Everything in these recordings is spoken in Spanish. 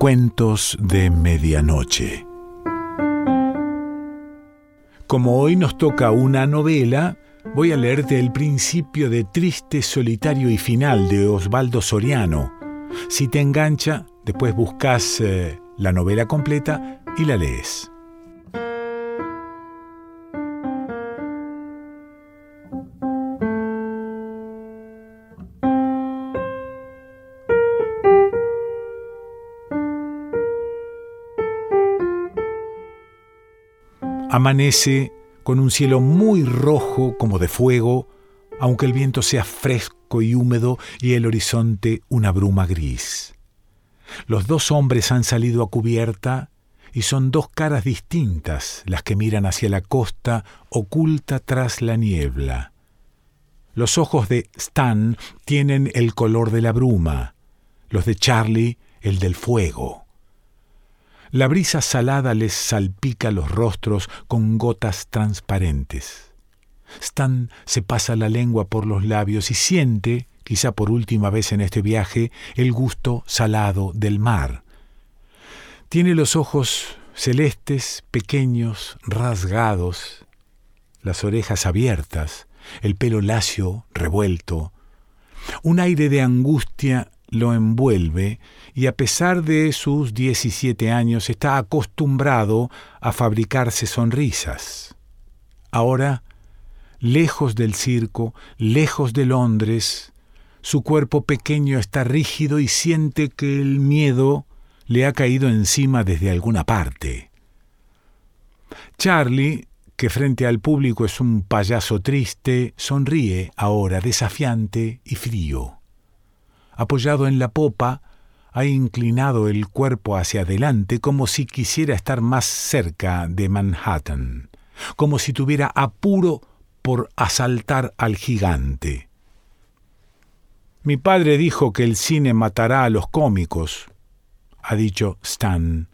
Cuentos de Medianoche. Como hoy nos toca una novela, voy a leerte el principio de Triste, Solitario y Final de Osvaldo Soriano. Si te engancha, después buscas eh, la novela completa y la lees. Amanece con un cielo muy rojo como de fuego, aunque el viento sea fresco y húmedo y el horizonte una bruma gris. Los dos hombres han salido a cubierta y son dos caras distintas las que miran hacia la costa oculta tras la niebla. Los ojos de Stan tienen el color de la bruma, los de Charlie el del fuego. La brisa salada les salpica los rostros con gotas transparentes. Stan se pasa la lengua por los labios y siente, quizá por última vez en este viaje, el gusto salado del mar. Tiene los ojos celestes, pequeños, rasgados, las orejas abiertas, el pelo lacio, revuelto. Un aire de angustia lo envuelve y a pesar de sus 17 años está acostumbrado a fabricarse sonrisas. Ahora, lejos del circo, lejos de Londres, su cuerpo pequeño está rígido y siente que el miedo le ha caído encima desde alguna parte. Charlie, que frente al público es un payaso triste, sonríe ahora desafiante y frío apoyado en la popa, ha inclinado el cuerpo hacia adelante como si quisiera estar más cerca de Manhattan, como si tuviera apuro por asaltar al gigante. Mi padre dijo que el cine matará a los cómicos, ha dicho Stan.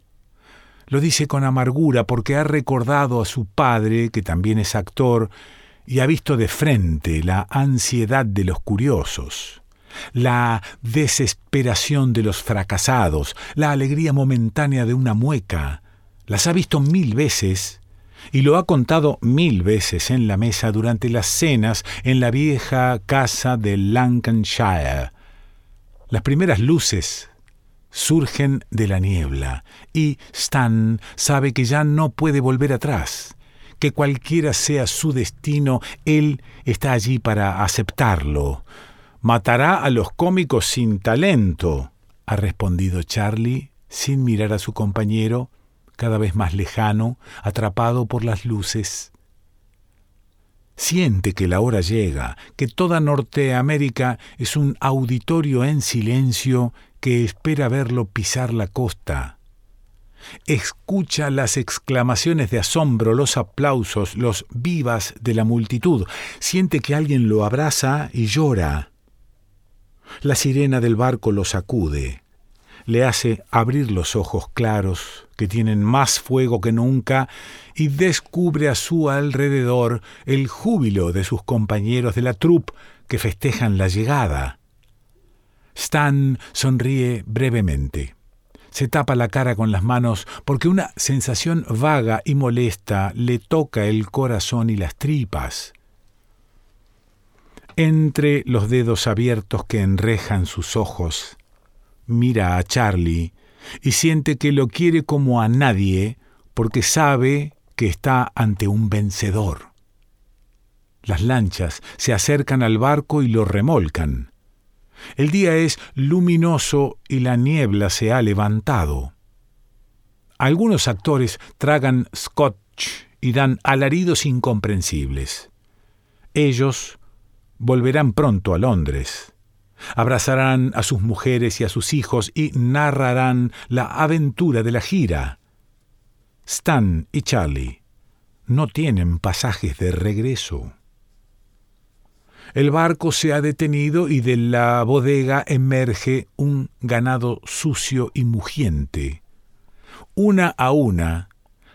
Lo dice con amargura porque ha recordado a su padre, que también es actor, y ha visto de frente la ansiedad de los curiosos la desesperación de los fracasados, la alegría momentánea de una mueca. Las ha visto mil veces y lo ha contado mil veces en la mesa durante las cenas en la vieja casa de Lancashire. Las primeras luces surgen de la niebla y Stan sabe que ya no puede volver atrás, que cualquiera sea su destino, él está allí para aceptarlo, Matará a los cómicos sin talento, ha respondido Charlie, sin mirar a su compañero, cada vez más lejano, atrapado por las luces. Siente que la hora llega, que toda Norteamérica es un auditorio en silencio que espera verlo pisar la costa. Escucha las exclamaciones de asombro, los aplausos, los vivas de la multitud. Siente que alguien lo abraza y llora. La sirena del barco lo sacude, le hace abrir los ojos claros, que tienen más fuego que nunca, y descubre a su alrededor el júbilo de sus compañeros de la troupe que festejan la llegada. Stan sonríe brevemente. Se tapa la cara con las manos porque una sensación vaga y molesta le toca el corazón y las tripas entre los dedos abiertos que enrejan sus ojos, mira a Charlie y siente que lo quiere como a nadie porque sabe que está ante un vencedor. Las lanchas se acercan al barco y lo remolcan. El día es luminoso y la niebla se ha levantado. Algunos actores tragan scotch y dan alaridos incomprensibles. Ellos volverán pronto a Londres. Abrazarán a sus mujeres y a sus hijos y narrarán la aventura de la gira. Stan y Charlie no tienen pasajes de regreso. El barco se ha detenido y de la bodega emerge un ganado sucio y mugiente. Una a una,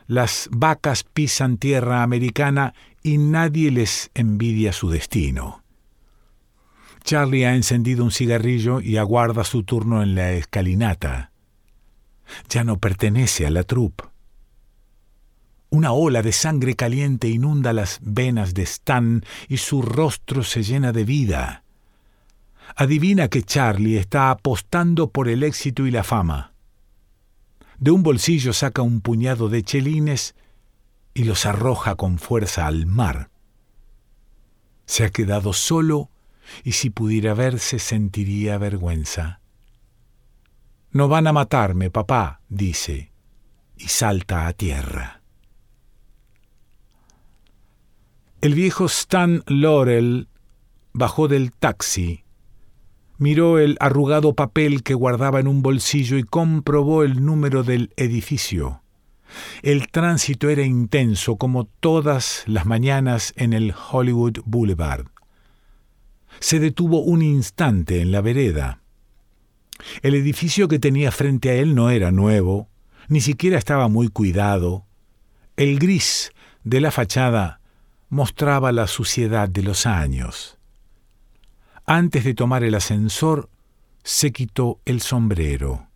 las vacas pisan tierra americana y nadie les envidia su destino. Charlie ha encendido un cigarrillo y aguarda su turno en la escalinata. ya no pertenece a la troupe. Una ola de sangre caliente inunda las venas de Stan y su rostro se llena de vida. Adivina que Charlie está apostando por el éxito y la fama. De un bolsillo saca un puñado de chelines y los arroja con fuerza al mar. Se ha quedado solo y si pudiera verse sentiría vergüenza. No van a matarme, papá, dice, y salta a tierra. El viejo Stan Laurel bajó del taxi, miró el arrugado papel que guardaba en un bolsillo y comprobó el número del edificio. El tránsito era intenso como todas las mañanas en el Hollywood Boulevard. Se detuvo un instante en la vereda. El edificio que tenía frente a él no era nuevo, ni siquiera estaba muy cuidado. El gris de la fachada mostraba la suciedad de los años. Antes de tomar el ascensor, se quitó el sombrero.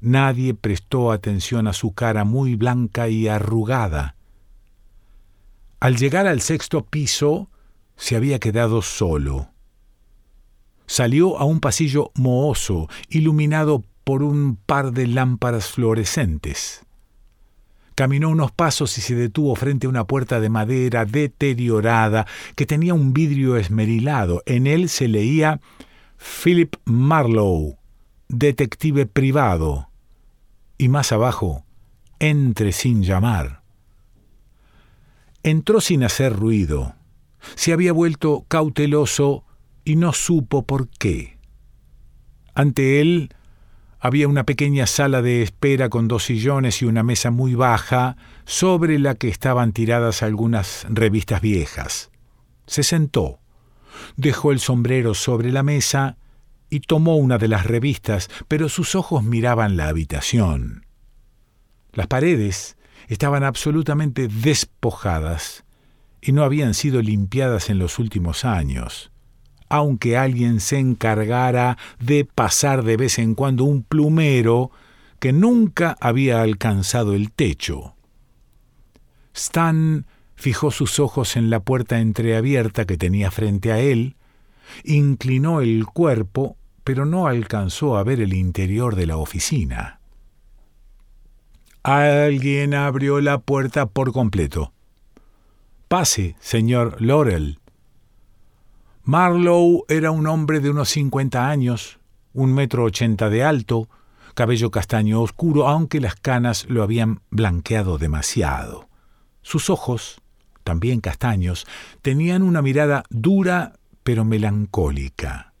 Nadie prestó atención a su cara muy blanca y arrugada. Al llegar al sexto piso, se había quedado solo. Salió a un pasillo mohoso, iluminado por un par de lámparas fluorescentes. Caminó unos pasos y se detuvo frente a una puerta de madera deteriorada que tenía un vidrio esmerilado. En él se leía Philip Marlowe, detective privado. Y más abajo, entre sin llamar. Entró sin hacer ruido. Se había vuelto cauteloso y no supo por qué. Ante él había una pequeña sala de espera con dos sillones y una mesa muy baja, sobre la que estaban tiradas algunas revistas viejas. Se sentó, dejó el sombrero sobre la mesa y tomó una de las revistas, pero sus ojos miraban la habitación. Las paredes estaban absolutamente despojadas y no habían sido limpiadas en los últimos años aunque alguien se encargara de pasar de vez en cuando un plumero que nunca había alcanzado el techo. Stan fijó sus ojos en la puerta entreabierta que tenía frente a él, inclinó el cuerpo, pero no alcanzó a ver el interior de la oficina. Alguien abrió la puerta por completo. Pase, señor Laurel, Marlowe era un hombre de unos cincuenta años, un metro ochenta de alto, cabello castaño oscuro, aunque las canas lo habían blanqueado demasiado. Sus ojos, también castaños, tenían una mirada dura pero melancólica.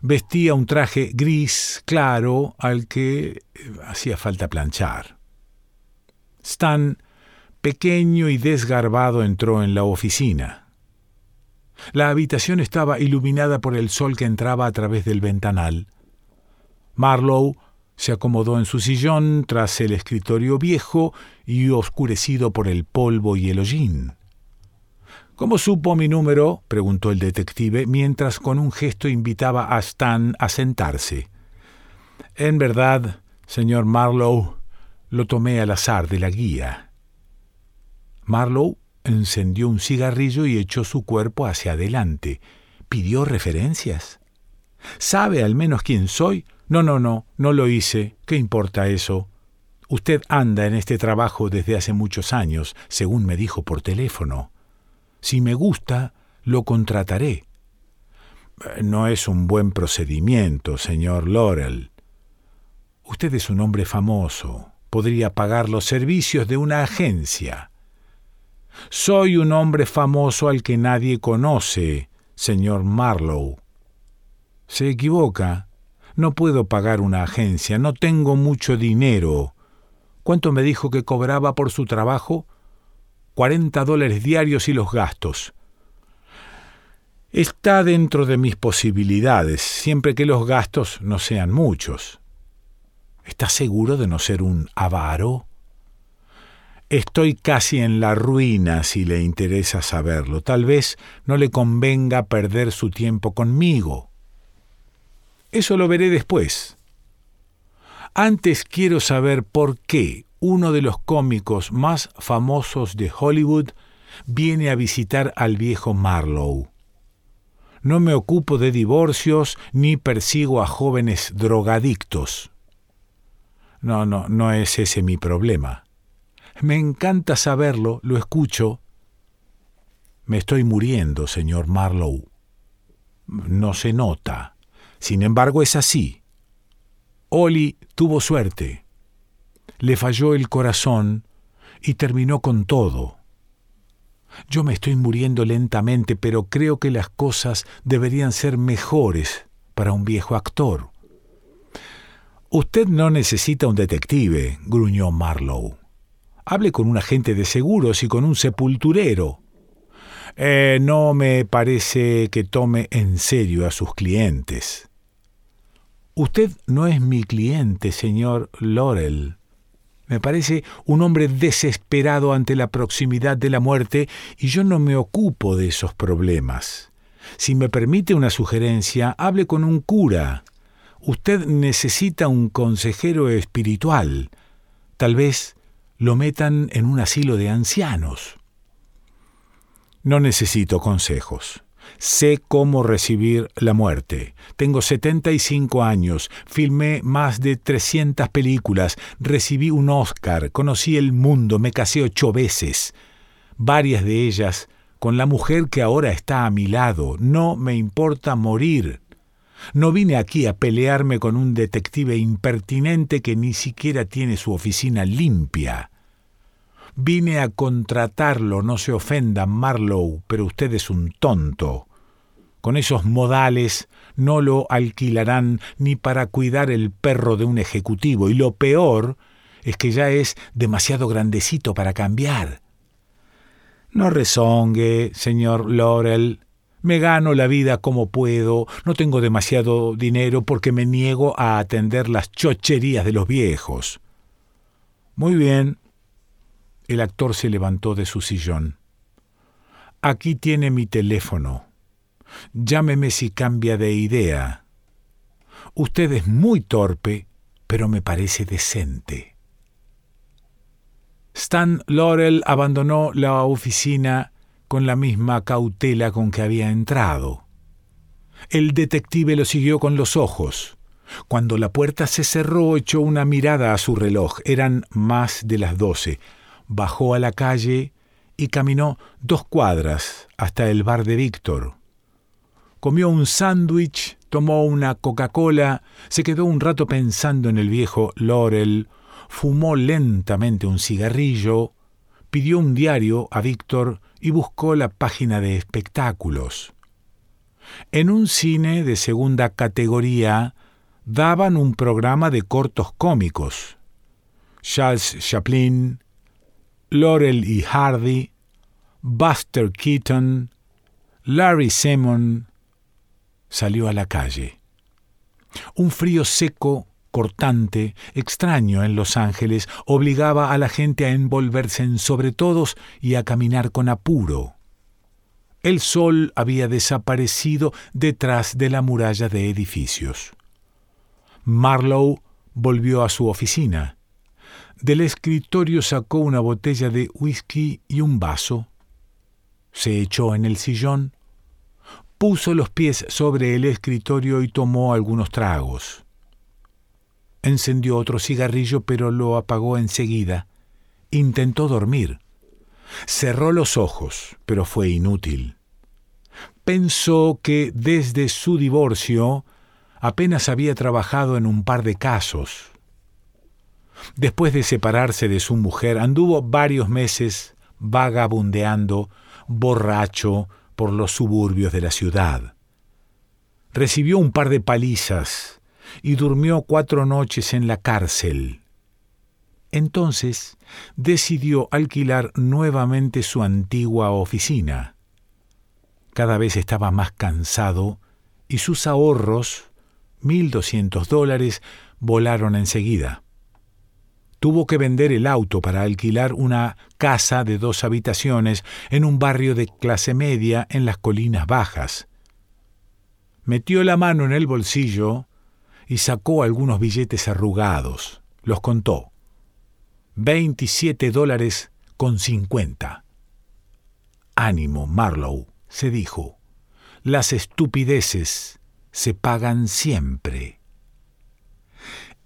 Vestía un traje gris claro al que eh, hacía falta planchar. Stan, pequeño y desgarbado, entró en la oficina. La habitación estaba iluminada por el sol que entraba a través del ventanal. Marlowe se acomodó en su sillón tras el escritorio viejo y oscurecido por el polvo y el hollín. ¿Cómo supo mi número? preguntó el detective, mientras con un gesto invitaba a Stan a sentarse. En verdad, señor Marlowe, lo tomé al azar de la guía. Marlowe Encendió un cigarrillo y echó su cuerpo hacia adelante. ¿Pidió referencias? ¿Sabe al menos quién soy? No, no, no, no lo hice. ¿Qué importa eso? Usted anda en este trabajo desde hace muchos años, según me dijo por teléfono. Si me gusta, lo contrataré. No es un buen procedimiento, señor Laurel. Usted es un hombre famoso. Podría pagar los servicios de una agencia. Soy un hombre famoso al que nadie conoce, señor Marlowe. Se equivoca. No puedo pagar una agencia, no tengo mucho dinero. ¿Cuánto me dijo que cobraba por su trabajo? Cuarenta dólares diarios y los gastos. Está dentro de mis posibilidades, siempre que los gastos no sean muchos. ¿Está seguro de no ser un avaro? Estoy casi en la ruina si le interesa saberlo. Tal vez no le convenga perder su tiempo conmigo. Eso lo veré después. Antes quiero saber por qué uno de los cómicos más famosos de Hollywood viene a visitar al viejo Marlowe. No me ocupo de divorcios ni persigo a jóvenes drogadictos. No, no, no es ese mi problema. Me encanta saberlo, lo escucho. Me estoy muriendo, señor Marlowe. No se nota. Sin embargo, es así. Oli tuvo suerte. Le falló el corazón y terminó con todo. Yo me estoy muriendo lentamente, pero creo que las cosas deberían ser mejores para un viejo actor. Usted no necesita un detective, gruñó Marlowe. Hable con un agente de seguros y con un sepulturero. Eh, no me parece que tome en serio a sus clientes. Usted no es mi cliente, señor Laurel. Me parece un hombre desesperado ante la proximidad de la muerte y yo no me ocupo de esos problemas. Si me permite una sugerencia, hable con un cura. Usted necesita un consejero espiritual. Tal vez lo metan en un asilo de ancianos. No necesito consejos. Sé cómo recibir la muerte. Tengo 75 años, filmé más de 300 películas, recibí un Oscar, conocí el mundo, me casé ocho veces, varias de ellas con la mujer que ahora está a mi lado. No me importa morir. No vine aquí a pelearme con un detective impertinente que ni siquiera tiene su oficina limpia. Vine a contratarlo, no se ofenda, Marlowe, pero usted es un tonto. Con esos modales no lo alquilarán ni para cuidar el perro de un ejecutivo, y lo peor es que ya es demasiado grandecito para cambiar. No rezongue, señor Laurel, me gano la vida como puedo, no tengo demasiado dinero porque me niego a atender las chocherías de los viejos. Muy bien. El actor se levantó de su sillón. Aquí tiene mi teléfono. Llámeme si cambia de idea. Usted es muy torpe, pero me parece decente. Stan Laurel abandonó la oficina con la misma cautela con que había entrado. El detective lo siguió con los ojos. Cuando la puerta se cerró, echó una mirada a su reloj. Eran más de las doce. Bajó a la calle y caminó dos cuadras hasta el bar de Víctor. Comió un sándwich, tomó una Coca-Cola, se quedó un rato pensando en el viejo Laurel, fumó lentamente un cigarrillo, pidió un diario a Víctor y buscó la página de espectáculos. En un cine de segunda categoría daban un programa de cortos cómicos. Charles Chaplin, Laurel y Hardy, Buster Keaton, Larry Simon, salió a la calle. Un frío seco cortante, extraño en Los Ángeles, obligaba a la gente a envolverse en sobretodos y a caminar con apuro. El sol había desaparecido detrás de la muralla de edificios. Marlowe volvió a su oficina. Del escritorio sacó una botella de whisky y un vaso. Se echó en el sillón, puso los pies sobre el escritorio y tomó algunos tragos. Encendió otro cigarrillo, pero lo apagó enseguida. Intentó dormir. Cerró los ojos, pero fue inútil. Pensó que desde su divorcio apenas había trabajado en un par de casos. Después de separarse de su mujer, anduvo varios meses vagabundeando, borracho, por los suburbios de la ciudad. Recibió un par de palizas, y durmió cuatro noches en la cárcel. Entonces decidió alquilar nuevamente su antigua oficina. Cada vez estaba más cansado y sus ahorros, mil doscientos dólares, volaron enseguida. Tuvo que vender el auto para alquilar una casa de dos habitaciones en un barrio de clase media en las colinas bajas. Metió la mano en el bolsillo y sacó algunos billetes arrugados. Los contó. Veintisiete dólares con cincuenta. Ánimo, Marlowe, se dijo. Las estupideces se pagan siempre.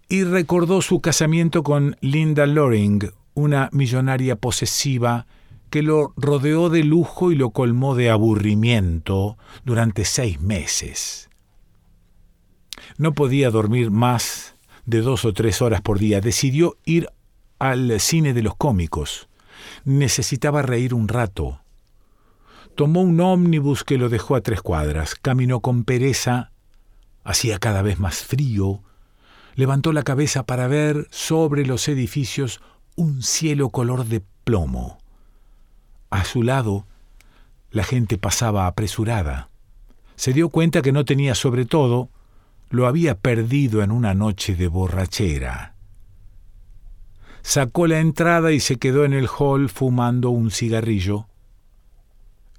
Y recordó su casamiento con Linda Loring, una millonaria posesiva que lo rodeó de lujo y lo colmó de aburrimiento durante seis meses. No podía dormir más de dos o tres horas por día. Decidió ir al cine de los cómicos. Necesitaba reír un rato. Tomó un ómnibus que lo dejó a tres cuadras. Caminó con pereza. Hacía cada vez más frío. Levantó la cabeza para ver sobre los edificios un cielo color de plomo. A su lado, la gente pasaba apresurada. Se dio cuenta que no tenía sobre todo, lo había perdido en una noche de borrachera. Sacó la entrada y se quedó en el hall fumando un cigarrillo.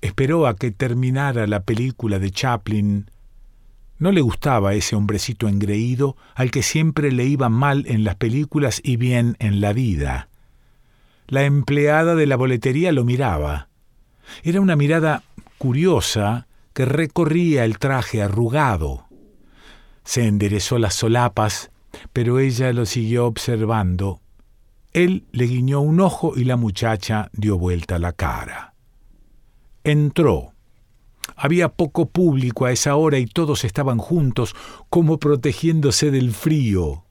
Esperó a que terminara la película de Chaplin. No le gustaba ese hombrecito engreído al que siempre le iba mal en las películas y bien en la vida. La empleada de la boletería lo miraba. Era una mirada curiosa que recorría el traje arrugado. Se enderezó las solapas, pero ella lo siguió observando. Él le guiñó un ojo y la muchacha dio vuelta la cara. Entró. Había poco público a esa hora y todos estaban juntos, como protegiéndose del frío.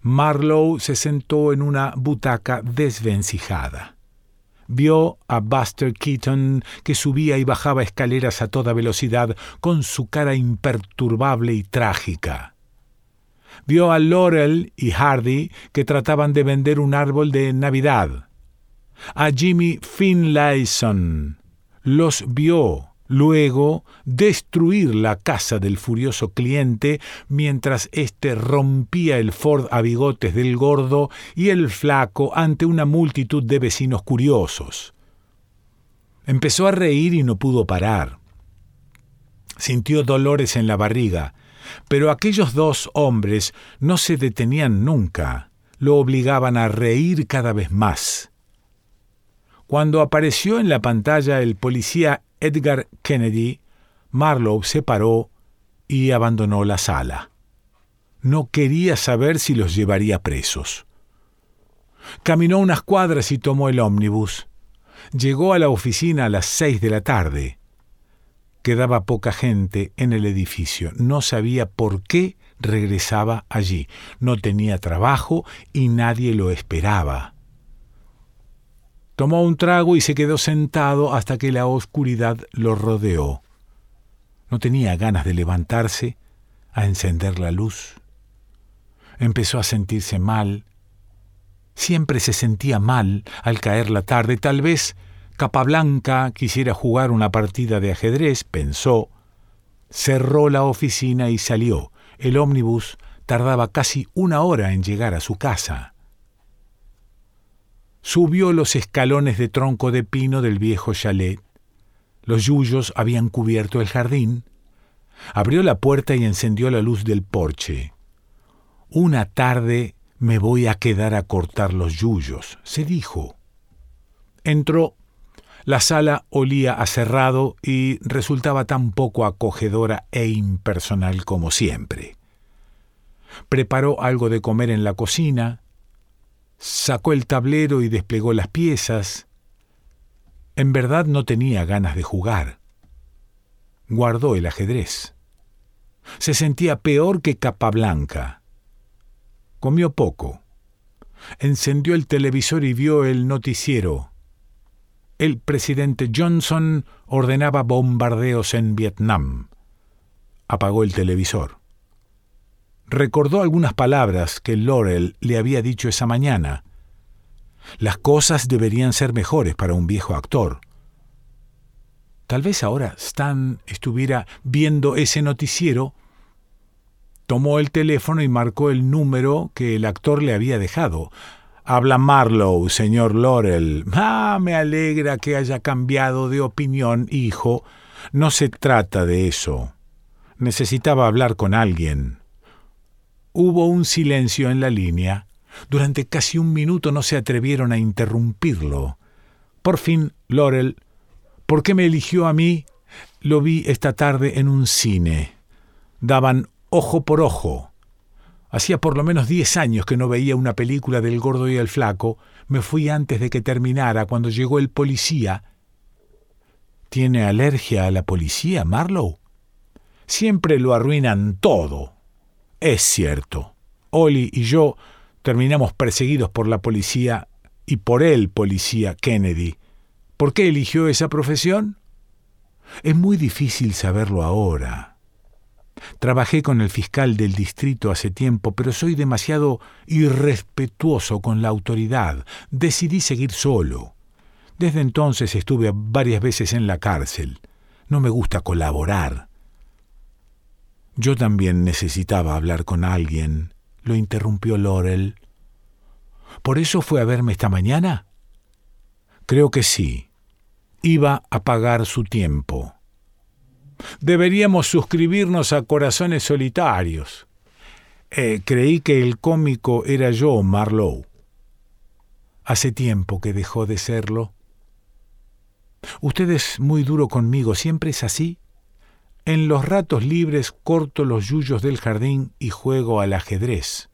Marlowe se sentó en una butaca desvencijada. Vio a Buster Keaton que subía y bajaba escaleras a toda velocidad con su cara imperturbable y trágica. Vio a Laurel y Hardy que trataban de vender un árbol de Navidad. A Jimmy Finlayson los vio Luego, destruir la casa del furioso cliente mientras éste rompía el Ford a bigotes del gordo y el flaco ante una multitud de vecinos curiosos. Empezó a reír y no pudo parar. Sintió dolores en la barriga, pero aquellos dos hombres no se detenían nunca, lo obligaban a reír cada vez más. Cuando apareció en la pantalla el policía Edgar Kennedy, Marlowe se paró y abandonó la sala. No quería saber si los llevaría presos. Caminó unas cuadras y tomó el ómnibus. Llegó a la oficina a las seis de la tarde. Quedaba poca gente en el edificio. No sabía por qué regresaba allí. No tenía trabajo y nadie lo esperaba. Tomó un trago y se quedó sentado hasta que la oscuridad lo rodeó. No tenía ganas de levantarse a encender la luz. Empezó a sentirse mal. Siempre se sentía mal al caer la tarde. Tal vez Capablanca quisiera jugar una partida de ajedrez, pensó. Cerró la oficina y salió. El ómnibus tardaba casi una hora en llegar a su casa. Subió los escalones de tronco de pino del viejo chalet. Los yuyos habían cubierto el jardín. Abrió la puerta y encendió la luz del porche. Una tarde me voy a quedar a cortar los yuyos, se dijo. Entró. La sala olía a cerrado y resultaba tan poco acogedora e impersonal como siempre. Preparó algo de comer en la cocina, Sacó el tablero y desplegó las piezas. En verdad no tenía ganas de jugar. Guardó el ajedrez. Se sentía peor que Capablanca. Comió poco. Encendió el televisor y vio el noticiero. El presidente Johnson ordenaba bombardeos en Vietnam. Apagó el televisor. Recordó algunas palabras que Laurel le había dicho esa mañana. Las cosas deberían ser mejores para un viejo actor. Tal vez ahora Stan estuviera viendo ese noticiero. Tomó el teléfono y marcó el número que el actor le había dejado. Habla Marlowe, señor Laurel. Ah, me alegra que haya cambiado de opinión, hijo. No se trata de eso. Necesitaba hablar con alguien. Hubo un silencio en la línea. Durante casi un minuto no se atrevieron a interrumpirlo. Por fin, Laurel, ¿por qué me eligió a mí? Lo vi esta tarde en un cine. Daban ojo por ojo. Hacía por lo menos diez años que no veía una película del gordo y el flaco. Me fui antes de que terminara, cuando llegó el policía. ¿Tiene alergia a la policía, Marlowe? Siempre lo arruinan todo. Es cierto. Ollie y yo terminamos perseguidos por la policía y por el policía Kennedy. ¿Por qué eligió esa profesión? Es muy difícil saberlo ahora. Trabajé con el fiscal del distrito hace tiempo, pero soy demasiado irrespetuoso con la autoridad. Decidí seguir solo. Desde entonces estuve varias veces en la cárcel. No me gusta colaborar. Yo también necesitaba hablar con alguien, lo interrumpió Laurel. ¿Por eso fue a verme esta mañana? Creo que sí. Iba a pagar su tiempo. Deberíamos suscribirnos a Corazones Solitarios. Eh, creí que el cómico era yo, Marlowe. Hace tiempo que dejó de serlo. Usted es muy duro conmigo, ¿siempre es así? En los ratos libres corto los yuyos del jardín y juego al ajedrez.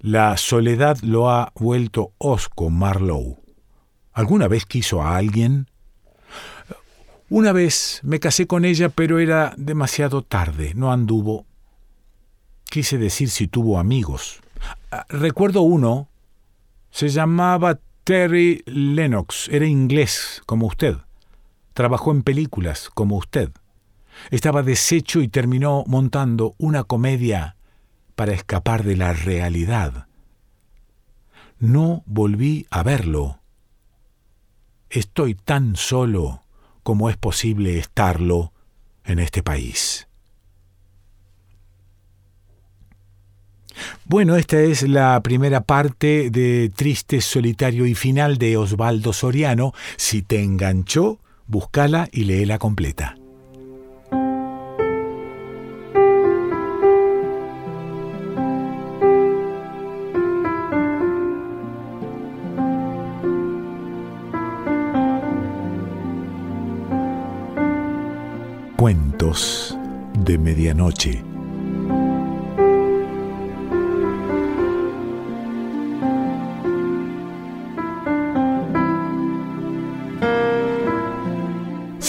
La soledad lo ha vuelto osco Marlowe. ¿Alguna vez quiso a alguien? Una vez me casé con ella, pero era demasiado tarde, no anduvo. Quise decir si tuvo amigos. Ah, recuerdo uno, se llamaba Terry Lennox, era inglés, como usted. Trabajó en películas, como usted. Estaba deshecho y terminó montando una comedia para escapar de la realidad. No volví a verlo. Estoy tan solo como es posible estarlo en este país. Bueno, esta es la primera parte de Triste, Solitario y Final de Osvaldo Soriano. Si te enganchó, búscala y léela completa. Cuentos de Medianoche.